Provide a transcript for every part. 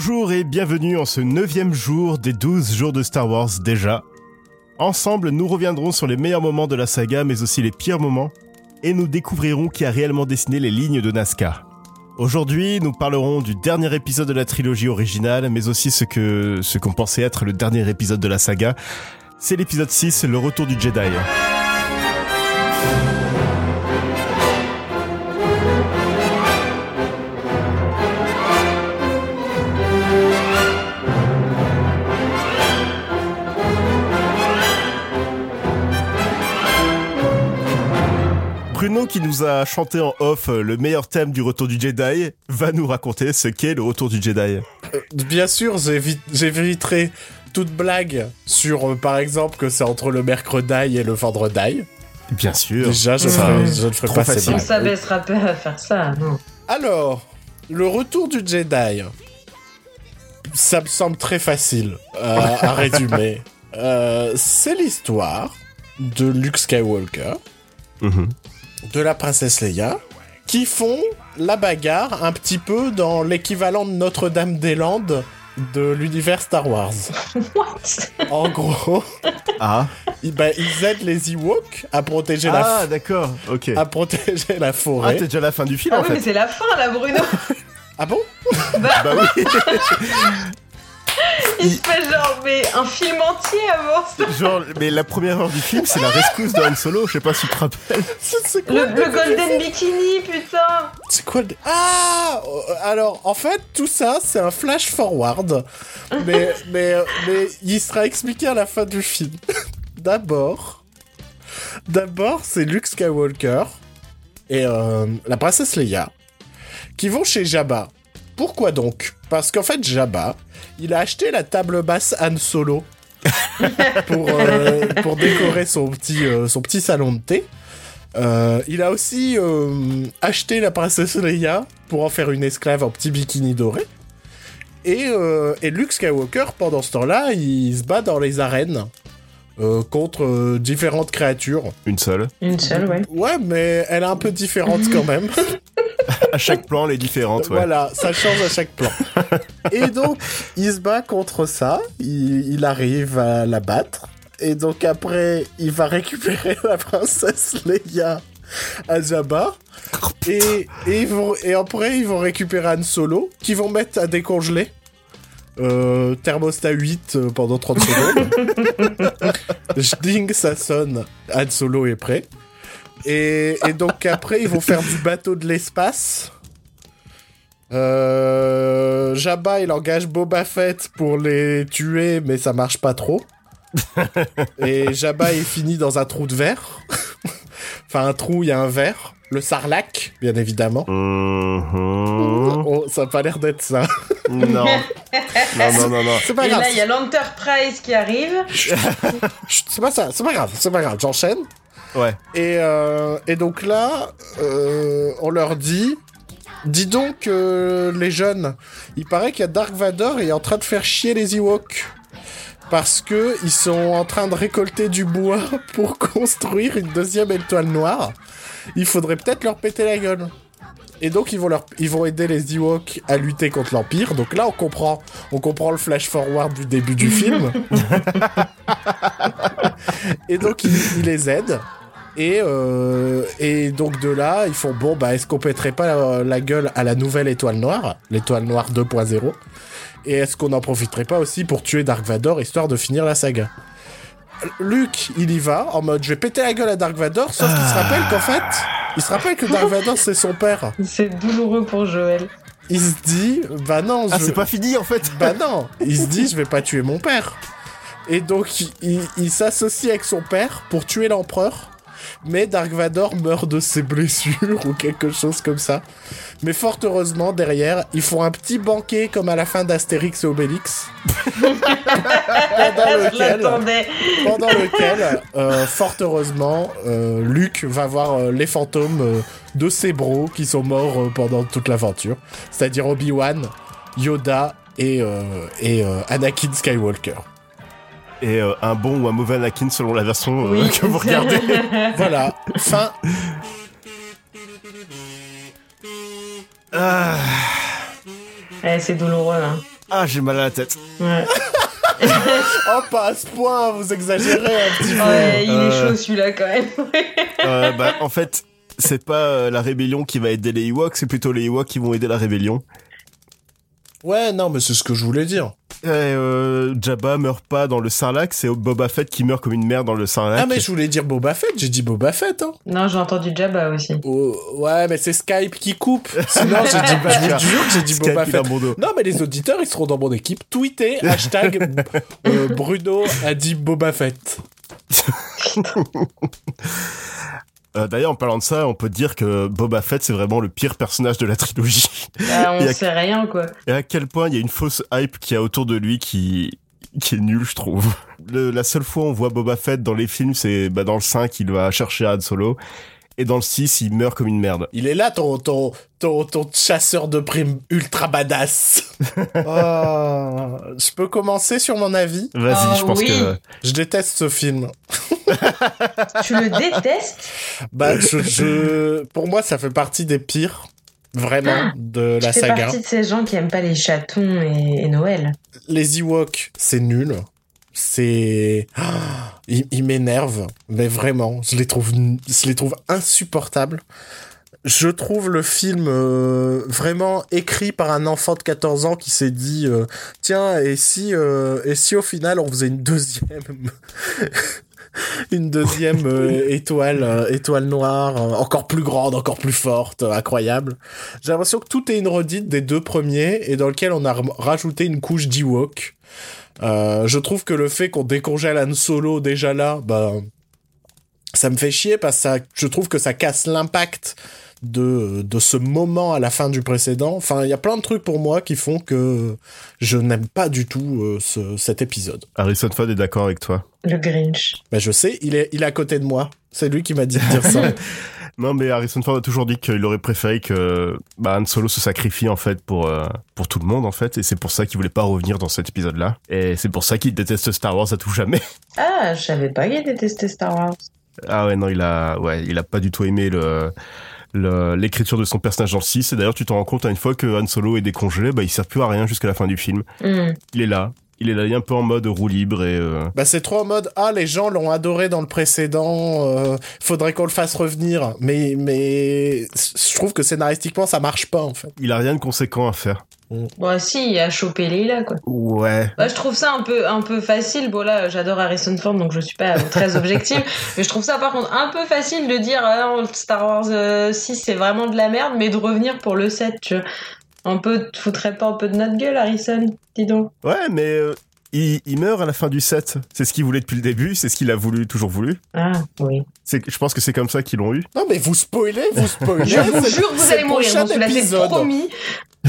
Bonjour et bienvenue en ce neuvième jour des 12 jours de Star Wars déjà. Ensemble, nous reviendrons sur les meilleurs moments de la saga, mais aussi les pires moments, et nous découvrirons qui a réellement dessiné les lignes de Nazca. Aujourd'hui, nous parlerons du dernier épisode de la trilogie originale, mais aussi ce que ce qu'on pensait être le dernier épisode de la saga. C'est l'épisode 6, le retour du Jedi. Bruno, qui nous a chanté en off euh, le meilleur thème du retour du Jedi, va nous raconter ce qu'est le retour du Jedi. Euh, bien sûr, j'éviterai toute blague sur, euh, par exemple, que c'est entre le mercredi et le vendredi. Bien sûr. Déjà, je, je ne ferai pas facile. On savait se rappeler à faire ça, non Alors, le retour du Jedi, ça me semble très facile à résumer. c'est l'histoire de Luke Skywalker. Mhm de la princesse Leia qui font la bagarre un petit peu dans l'équivalent de Notre-Dame-des-Landes de l'univers Star Wars. What? En gros, ah. ben, ils aident les Ewoks à protéger la Ah d'accord, ok. À protéger la forêt. Ah, t'es déjà à la fin du film ah en oui, fait. mais c'est la fin là, Bruno. ah bon? Bah... bah oui. Il se fait genre, mais un film entier avant ça. Genre, mais la première heure du film, c'est la rescousse de Han Solo, je sais pas si tu te rappelles. C'est quoi le, le Golden Bikini, putain C'est quoi le... Ah Alors, en fait, tout ça, c'est un flash forward. mais, mais, mais il sera expliqué à la fin du film. D'abord... D'abord, c'est Luke Skywalker et euh, la princesse Leia qui vont chez Jabba. Pourquoi donc? Parce qu'en fait, Jabba, il a acheté la table basse Han Solo pour, euh, pour décorer son petit, euh, son petit salon de thé. Euh, il a aussi acheté la princesse Leia pour en faire une esclave en petit bikini doré. Et, et Luke Skywalker, pendant ce temps-là, il se bat dans les arènes contre différentes créatures. Une seule. Une seule, ouais. Ouais, mais elle est un peu différente quand même. à chaque plan, elle est différente. Ouais. Voilà, ça change à chaque plan. Et donc, il se bat contre ça. Il, arrive à la battre. Et donc après, il va récupérer la princesse Leia à Jabba. Et, et, vont, et après, ils vont récupérer Han Solo, qui vont mettre à décongeler. Euh, thermostat 8 euh, pendant 30 secondes. Ding, ça sonne. Han Solo est prêt. Et, donc après, ils vont faire du bateau de l'espace. Euh, Jabba, il engage Boba Fett pour les tuer, mais ça marche pas trop. Et Jabba est fini dans un trou de verre. enfin, un trou, il y a un verre. Le sarlac, bien évidemment. Mm-hmm. Oh, ça a pas l'air d'être ça. non. Non, non, non, non. C'est pas Et là, il y a l'Enterprise qui arrive. c'est pas ça, c'est pas grave, c'est pas grave. J'enchaîne. Ouais. Et, euh, et donc là, euh, on leur dit Dis donc, euh, les jeunes, il paraît qu'il y a Dark Vador et est en train de faire chier les Ewoks. Parce que ils sont en train de récolter du bois pour construire une deuxième étoile noire. Il faudrait peut-être leur péter la gueule. Et donc ils vont leur, ils vont aider les Ewoks à lutter contre l'Empire. Donc là on comprend, on comprend le flash forward du début du film. et donc ils les aident. Et, euh, et donc de là, ils font bon, bah est-ce qu'on pèterait pas la, gueule à la nouvelle étoile noire, l'étoile noire 2.0 Et est-ce qu'on n'en profiterait pas aussi pour tuer Dark Vador histoire de finir la saga? Luke, il y va en mode je vais péter la gueule à Dark Vador, sauf qu'il se ah. rappelle qu'en fait, il se rappelle que Dark Vador c'est son père. C'est douloureux pour Joël. Il se dit bah non, ah c'est pas fini en fait. Bah non, il se dit je vais pas tuer mon père. Et donc il s'associe avec son père pour tuer l'empereur mais Dark Vador meurt de ses blessures ou quelque chose comme ça. Mais fort heureusement, derrière, ils font un petit banquet comme à la fin d'Astérix et Obélix. pendant lequel, pendant lequel euh, fort heureusement, euh, Luke va voir euh, les fantômes de ses bros qui sont morts pendant toute l'aventure. C'est-à-dire Obi-Wan, Yoda et, et Anakin Skywalker et euh, un bon ou un mauvais Anakin selon la version euh, que vous regardez. voilà, fin. Ah. Eh, c'est douloureux. Hein. Ah, j'ai mal à la tête. Ouais, Oh, pas à ce point, vous exagérez un petit peu. Ouais, il est Euh. chaud celui-là quand même. Euh, bah, en fait, c'est pas euh, la rébellion qui va aider les Ewoks, c'est plutôt les Ewoks qui vont aider la rébellion. Ouais, non, mais c'est ce que je voulais dire. Et, euh, Jabba meurt pas dans le Sarlacc, c'est Boba Fett qui meurt comme une merde dans le Sarlacc. Ah, mais je voulais dire Boba Fett, j'ai dit Boba Fett, hein. Non, j'ai entendu Jabba aussi. Oh, ouais, mais c'est Skype qui coupe. Sinon, j'ai dit, je vous jure que j'ai dit Skype, Boba Fett. mon dos. Non, mais les auditeurs, ils seront dans mon équipe. Tweetez, hashtag euh, Bruno a dit Boba Fett. Euh, D'ailleurs, en parlant de ça, on peut dire que Boba Fett, c'est vraiment le pire personnage de la trilogie. Ah, on y sait rien quoi. Et à quel point il y a une fausse hype qui a autour de lui qui qui est nulle, je trouve. Le- la seule fois où on voit Boba Fett dans les films, c'est bah, dans le 5, il va chercher Han Solo. Et dans le 6, il meurt comme une merde. Il est là, ton, ton, ton, ton chasseur de primes ultra badass. Oh, je peux commencer sur mon avis? Vas-y, Ah, je pense oui. que... Je déteste ce film. Tu le détestes? Bah, je, je- pour moi, ça fait partie des pires, vraiment, de la Tu fais saga. partie de ces gens qui aiment pas les chatons et, et Noël. Les Ewoks, c'est nul. C'est, Ah, ils, ils m'énervent, mais vraiment, je les trouve, je les trouve insupportables. Je trouve le film euh, vraiment écrit par un enfant de 14 ans qui s'est dit euh, tiens et si euh, et si au final on faisait une deuxième une deuxième euh, étoile euh, étoile noire euh, encore plus grande encore plus forte incroyable. J'ai l'impression que tout est une redite des deux premiers et dans lequel on a rajouté une couche d'Ewok. Je trouve que le fait qu'on décongèle Han Solo déjà là bah ça me fait chier parce que ça, je trouve que ça casse l'impact de, de ce moment à la fin du précédent. Enfin, il y a plein de trucs pour moi qui font que je n'aime pas du tout euh, ce, cet épisode. Harrison Ford est d'accord avec toi. Le Grinch. Mais je sais, il est, il est à côté de moi. C'est lui qui m'a dit de dire ça. Non, mais Harrison Ford a toujours dit qu'il aurait préféré que bah, Han Solo se sacrifie en fait pour euh, pour tout le monde en fait, et c'est pour ça qu'il voulait pas revenir dans cet épisode-là. Et c'est pour ça qu'il déteste Star Wars à tout jamais. Ah, je savais pas qu'il détestait Star Wars. Ah ouais, non, il a ouais, il a pas du tout aimé le le- l'écriture de son personnage dans le 6 et d'ailleurs tu t'en rends compte à une fois que Han Solo est décongelé bah il sert plus à rien jusqu'à la fin du film Hmm. il est là il est là il est un peu en mode roue libre et euh, bah, c'est trop en mode, ah, les gens l'ont adoré dans le précédent, euh, faudrait qu'on le fasse revenir. Mais, mais, je trouve que scénaristiquement, ça marche pas, en fait. il a rien de conséquent à faire Bon, si, il a chopé Leila, quoi. ouais Bah, je trouve ça un peu, un peu facile. Bon, là, j'adore Harrison Ford, donc je suis pas très objective. mais je trouve ça, par contre, un peu facile de dire, ah non, Star Wars euh, 6, c'est vraiment de la merde, mais de revenir pour le 7, tu vois. Un peu, te foutrais pas un peu de notre gueule, Harrison Dis donc. ouais mais euh, il, il meurt à la fin du 7 c'est ce qu'il voulait depuis le début c'est ce qu'il a voulu toujours voulu Ah, oui. c'est je pense que c'est comme ça qu'ils l'ont eu Non, mais vous spoilez, vous spoilez. Je vous jure, vous allez le mourir. c'est épisode. promis.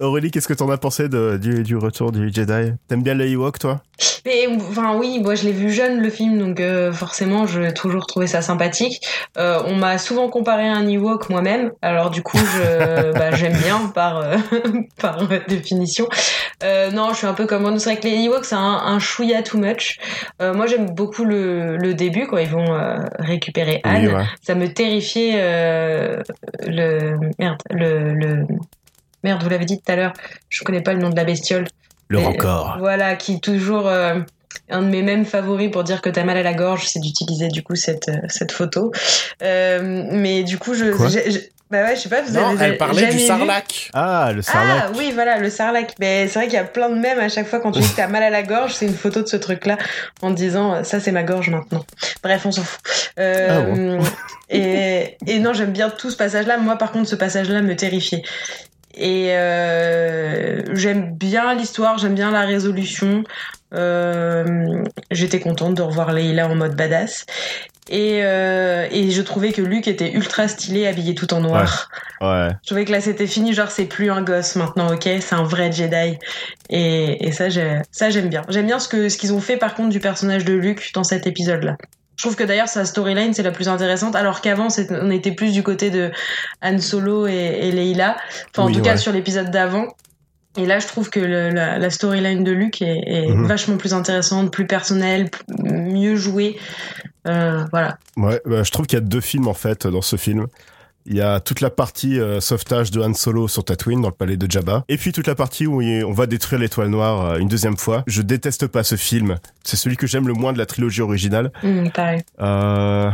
Aurélie qu'est-ce que t'en as pensé de, du, du retour du Jedi? T'aimes bien les Ewok toi? Mais enfin oui, moi je l'ai vu jeune le film, donc euh, forcément j'ai toujours trouvé ça sympathique. Euh, on m'a souvent comparé à un Ewok moi-même, alors du coup je, bah, j'aime bien par euh, par définition. Non, je suis un peu comme on c'est vrai que les Ewoks c'est un, un chouïa too much. Moi j'aime beaucoup le, le début quand ils vont récupérer Anne. Oui, ouais. Ça me terrifiait le merde le, le merde vous l'avez dit tout à l'heure. Je connais pas le nom de la bestiole. le Et- rencor Voilà, qui est toujours euh, un de mes mêmes favoris pour dire que t'as mal à la gorge, c'est d'utiliser du coup cette, euh, cette photo. Euh, mais du coup, je, Quoi Bah ouais, je sais pas, vous Non, avez elle parlait du sarlac. ah le Sarlacc Ah oui, voilà, le sarlac. Mais c'est vrai qu'il y a plein de mèmes à chaque fois quand tu dis que t'as mal à la gorge, c'est une photo de ce truc-là en te disant euh, ça c'est ma gorge maintenant. Bref, on s'en fout. Euh, et, et non, j'aime bien tout ce passage-là. Moi, par contre, ce passage-là me terrifiait. Et euh, j'aime bien l'histoire, j'aime bien la résolution. Euh, J'étais contente de revoir Leila en mode badass. Et, euh, et je trouvais que Luke était ultra stylé, habillé tout en noir. ouais Je trouvais que là c'était fini, genre c'est plus un gosse maintenant, ok, c'est un vrai Jedi. Et, et ça, j'ai- ça j'aime bien. J'aime bien ce que ce qu'ils ont fait par contre du personnage de Luke dans cet épisode-là. Je trouve que d'ailleurs sa storyline c'est la plus intéressante, alors qu'avant on était plus du côté de Han Solo et, et Leila. Enfin en tout cas sur l'épisode d'avant. Et là je trouve que le- la, la storyline de Luke est, est Mhm. vachement plus intéressante, plus personnelle, mieux jouée. Euh, voilà. Ouais, bah, je trouve qu'il y a deux films en fait dans ce film. Il y a toute la partie euh, sauvetage de Han Solo sur Tatooine dans le palais de Jabba. Et puis toute la partie où on va détruire l'étoile noire euh, une deuxième fois. Je déteste pas ce film. C'est celui que j'aime le moins de la trilogie originale. Mmh, pareil. Euh,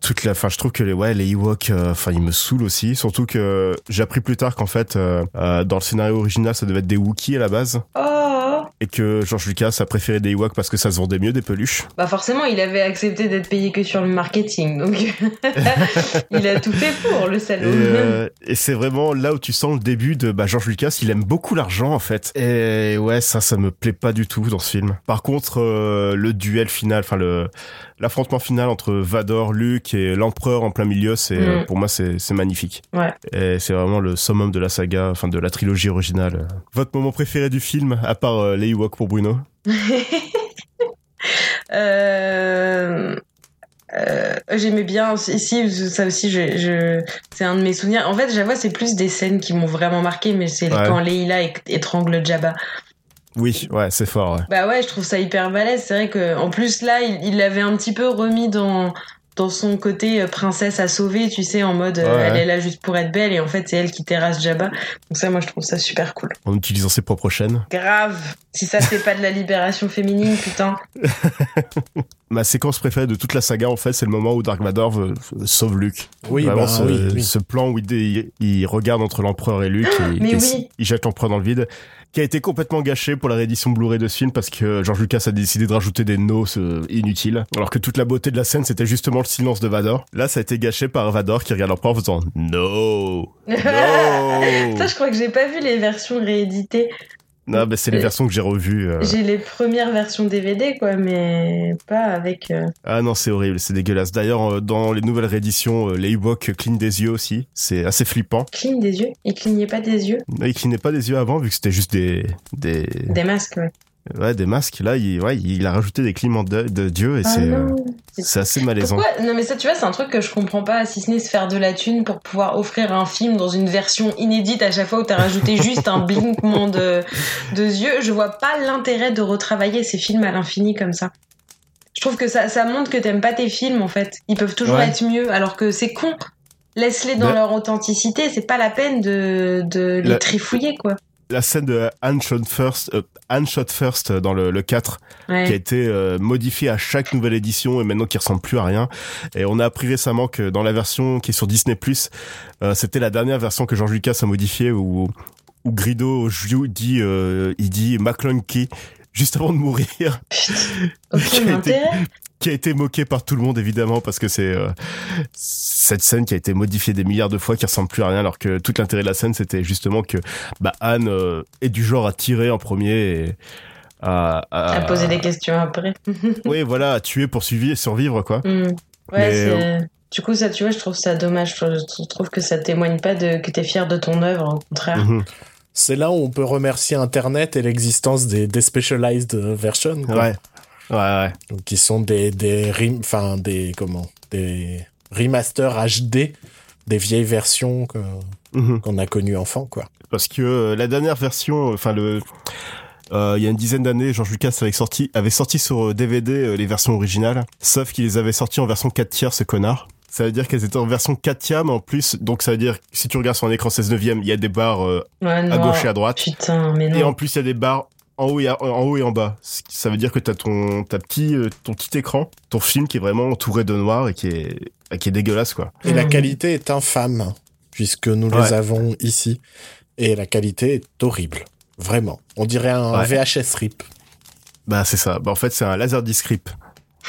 toute la, enfin, je trouve que les, ouais, les Ewoks, euh, enfin, ils me saoulent aussi. Surtout que j'ai appris plus tard qu'en fait, dans le scénario original, ça devait être des Wookiees à la base. Oh Et que George Lucas a préféré des Ewoks parce que ça se vendait mieux des peluches. Bah forcément, il avait accepté d'être payé que sur le marketing, donc il a tout fait pour le Et, salaud. euh, et c'est vraiment là où tu sens le début de bah, George Lucas. Il aime beaucoup l'argent en fait. Et ouais, ça, ça me plaît pas du tout dans ce film. Par contre, euh, le duel final, enfin le l'affrontement final entre Vador, Luke et l'empereur en plein milieu, c'est Mm. pour moi c'est c'est magnifique. Ouais. Et c'est vraiment le summum de la saga, enfin de la trilogie originale. Votre moment préféré du film, à part euh, les Ewoks pour Bruno? Euh, euh, J'aimais bien ici, ça aussi, je, je... c'est un de mes souvenirs. En fait, j'avoue, c'est plus des scènes qui m'ont vraiment marqué, mais c'est Ouais. quand Leila étrangle Jabba. Oui, ouais, c'est fort. Ouais. Bah ouais, je trouve ça hyper balèze. C'est vrai que en plus là, il l'avait un petit peu remis dans dans son côté euh, princesse à sauver, tu sais, en mode euh, Ouais, elle ouais. est là juste pour être belle et en fait c'est elle qui terrasse Jabba. Donc ça, moi je trouve ça super cool. En utilisant ses propres chaînes. Grave. Si ça c'est pas de la libération féminine, putain. Ma séquence préférée de toute la saga, en fait, c'est le moment où Dark Vador sauve Luke. Oui, Vraiment, bah, ce, oui, oui. ce plan où il, il regarde entre l'empereur et Luke et, mais et oui. il jette l'empereur dans le vide, qui a été complètement gâché pour la réédition Blu-ray de ce film parce que George Lucas a décidé de rajouter des notes euh, inutiles, alors que toute la beauté de la scène c'était justement le silence de Vador. Là, ça a été gâché par Vador qui regarde l'empereur en faisant No, no. Ça, je crois que j'ai pas vu les versions rééditées. Non, bah, c'est les versions que j'ai revues. euh. J'ai les premières versions DVD, quoi, mais pas avec. euh, Ah non, c'est horrible, c'est dégueulasse. D'ailleurs, euh, dans les nouvelles rééditions, les Ewoks clignent des yeux aussi. C'est assez flippant. Cligne des yeux? Il clignait pas des yeux? Ils clignaient pas des yeux avant vu que c'était juste des des Des masques, ouais. Ouais des masques. Là, il ouais, il a rajouté des clignements de, de Dieu et Ah c'est euh, c'est assez malaisant. Pourquoi? Non mais ça tu vois c'est un truc que je comprends pas si ce n'est se faire de la thune pour pouvoir offrir un film dans une version inédite à chaque fois où t'as rajouté juste un blinquement de, de yeux. Je vois pas l'intérêt de retravailler ces films à l'infini comme ça. Je trouve que ça, ça montre que t'aimes pas tes films en fait. Ils peuvent toujours Ouais. être mieux alors que c'est con. Laisse-les dans Bah- leur authenticité, c'est pas la peine de, de les La- trifouiller quoi. La scène de Anne Shot First, euh, Shot First dans le, le 4 Ouais. qui a été euh, modifié à chaque nouvelle édition et maintenant qui ressemble plus à rien. Et on a appris récemment que dans la version qui est sur Disney+, euh, c'était la dernière version que George Lucas a modifiée où, où Grido jou- dit, il dit McClunky juste avant de mourir, qui Aucun a été- qui a été moqué par tout le monde évidemment parce que c'est euh, cette scène qui a été modifiée des milliards de fois qui ressemble plus à rien alors que tout l'intérêt de la scène c'était justement que bah Anne euh, est du genre à tirer en premier et à, à, À poser des questions après. oui voilà à tuer pour suivre survivre quoi Hmm. Ouais, Mais, c'est. Du coup, ça, tu vois, je trouve ça dommage. Je trouve que ça témoigne pas de que t'es fier de ton œuvre, au contraire. Mhm. C'est là où on peut remercier Internet et l'existence des, des specialized versions. quoi. ouais ouais ouais Donc, qui sont des, des, enfin, des, comment, des remasters HD des vieilles versions Mhm. qu'on a connues enfant, quoi. parce que euh, la dernière version enfin le euh, il y a une dizaine d'années, George Lucas avait sorti, avait sorti sur euh, DVD euh, les versions originales, sauf qu'il les avait sorties en version 4 tiers, ce connard. Ça veut dire qu'elles étaient en version 4 tiers, mais en plus, donc ça veut dire que si tu regardes sur un écran 16 neuvième, il y a des barres euh, Ouais, à gauche et à droite, Putain, mais non. et en plus il y a des barres en haut et, à- en haut et en bas. Ça veut dire que t'as ton, ta petit, euh, ton petit écran, ton film qui est vraiment entouré de noir et qui est, qui est dégueulasse, quoi. Et la Mhm. qualité est infâme, puisque nous Ouais. les avons ici. Et la qualité est horrible. Vraiment. On dirait un Ouais. VHS RIP. Bah, c'est ça. Bah, en fait, c'est un laser disc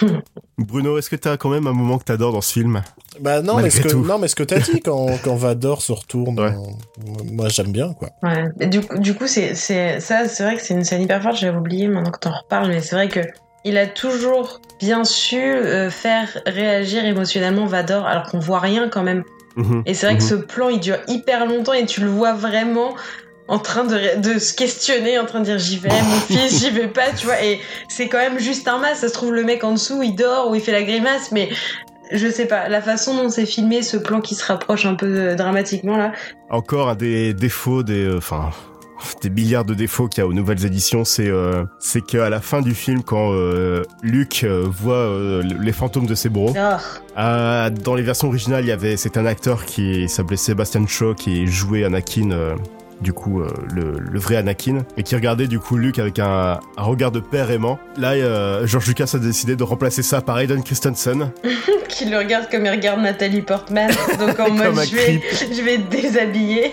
Bruno, est-ce que t'as quand même un moment que t'adores dans ce film Bah non, mais ce que, non, mais ce que t'as dit quand, quand Vador se retourne, Ouais. euh, moi j'aime bien, quoi. Ouais. Et du, coup- du coup, c'est, c'est, ça, c'est vrai que c'est une scène hyper forte, j'avais oublié maintenant que t'en reparles, mais c'est vrai que il a toujours bien su euh, faire réagir émotionnellement Vador, alors qu'on voit rien quand même. Mhm. Et c'est vrai que Mhm. ce plan, il dure hyper longtemps et tu le vois vraiment en train de, se questionner, en train de dire j'y vais, mon fils, j'y vais pas, tu vois. Et c'est quand même juste un masque. Ça se trouve, le mec en dessous, il dort ou il fait la grimace, mais je sais pas. La façon dont c'est filmé, ce plan qui se rapproche un peu euh, dramatiquement là. Encore un des défauts des, euh, enfin, des milliards de défauts qu'il y a aux nouvelles éditions, c'est euh, c'est qu'à la fin du film, quand euh, Luke euh, voit les fantômes de ses bros, Oh. dans les versions originales, il y avait c'est un acteur qui s'appelait Sebastian Shaw qui jouait Anakin. Du coup, euh, le, le vrai Anakin, et qui regardait du coup Luke avec un, un regard de père aimant. Là, euh, George Lucas a décidé de remplacer ça par Hayden Christensen. Qui le regarde comme il regarde Nathalie Portman. Donc en mode, je vais, je vais te déshabiller.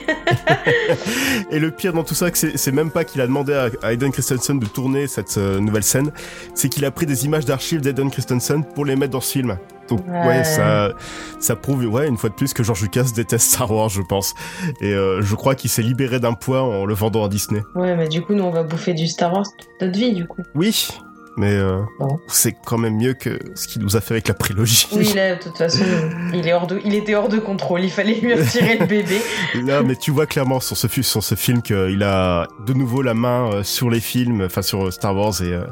Et le pire dans tout ça, c'est même pas qu'il a demandé à Hayden Christensen de tourner cette euh, nouvelle scène, c'est qu'il a pris des images d'archives d'Hayden Christensen pour les mettre dans ce film. Donc ouais, Ouais. ça, ça prouve ouais une fois de plus que George Lucas déteste Star Wars, je pense. Et euh, je crois qu'il s'est libéré d'un poids en le vendant à Disney. Ouais, mais du coup, nous, on va bouffer du Star Wars toute notre vie, du coup. Oui, mais euh, Bon. c'est quand même mieux que ce qu'il nous a fait avec la prélogie. Oui, là, de toute façon, il, est hors de, il était hors de contrôle. Il fallait lui retirer le bébé. Là, mais tu vois clairement sur ce, fi- sur ce film qu'il a de nouveau la main euh, sur les films, enfin sur Star Wars et euh,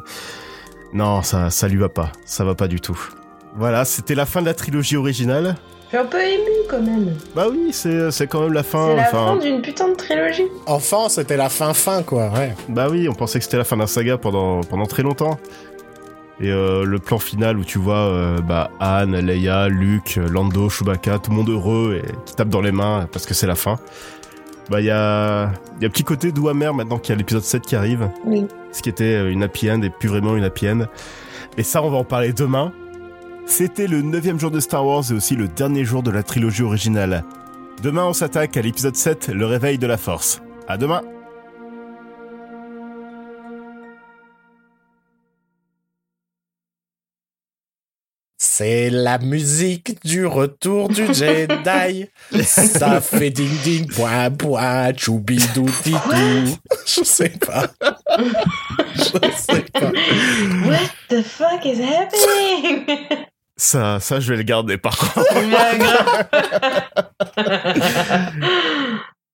non, ça, ça lui va pas, ça va pas du tout. Voilà, c'était la fin de la trilogie originale. Je suis un peu ému quand même. Bah oui, c'est c'est quand même la fin. C'est la enfin, fin d'une putain de trilogie. Enfant, c'était la fin fin, quoi, ouais. bah oui, on pensait que c'était la fin d'un saga pendant pendant très longtemps. Et euh, le plan final où tu vois euh, bah, Anne, Leia, Luke, Lando, Chewbacca, tout le monde heureux et qui tape dans les mains parce que c'est la fin. Bah il y a, il y a un petit côté doux amer maintenant qu'il y a l'épisode 7 qui arrive. Oui. Ce qui était euh, une happy end et plus vraiment une happy end. Et ça, on va en parler demain. C'était le neuvième jour de Star Wars et aussi le dernier jour de la trilogie originale. Demain, on s'attaque à l'épisode 7, le réveil de la force. À demain! C'est la musique du retour du Jedi. Ça fait ding ding point point choubidou titou. Je sais pas. Je sais pas. What the fuck is happening? Ça, ça, je vais le garder par contre.